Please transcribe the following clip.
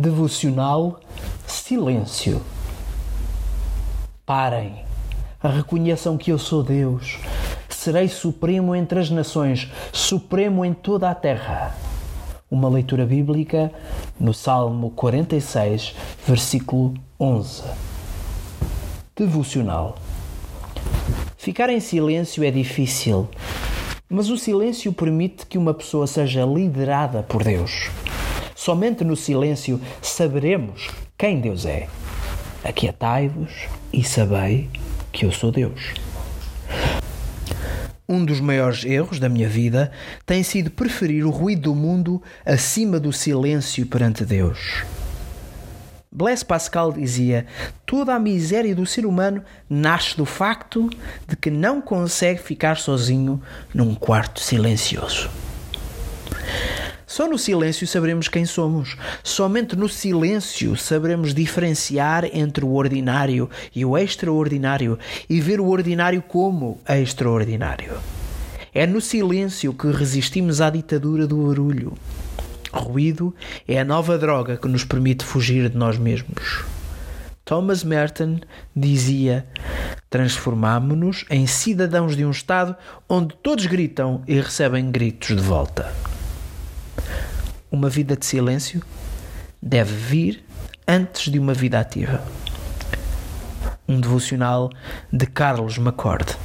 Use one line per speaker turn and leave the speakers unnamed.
Devocional Silêncio. Parem, reconheçam que eu sou Deus. Serei supremo entre as nações, supremo em toda a terra. Uma leitura bíblica no Salmo 46, versículo 11. Devocional. Ficar em silêncio é difícil, mas o silêncio permite que uma pessoa seja liderada por Deus. Somente no silêncio saberemos quem Deus é. Aquietai-vos e sabei que eu sou Deus. Um dos maiores erros da minha vida tem sido preferir o ruído do mundo acima do silêncio perante Deus. Blaise Pascal dizia: toda a miséria do ser humano nasce do facto de que não consegue ficar sozinho num quarto silencioso. Só no silêncio saberemos quem somos. Somente no silêncio saberemos diferenciar entre o ordinário e o extraordinário e ver o ordinário como extraordinário. É no silêncio que resistimos à ditadura do barulho. Ruído é a nova droga que nos permite fugir de nós mesmos. Thomas Merton dizia: Transformamo-nos em cidadãos de um Estado onde todos gritam e recebem gritos de volta uma vida de silêncio deve vir antes de uma vida ativa. Um devocional de Carlos McCord.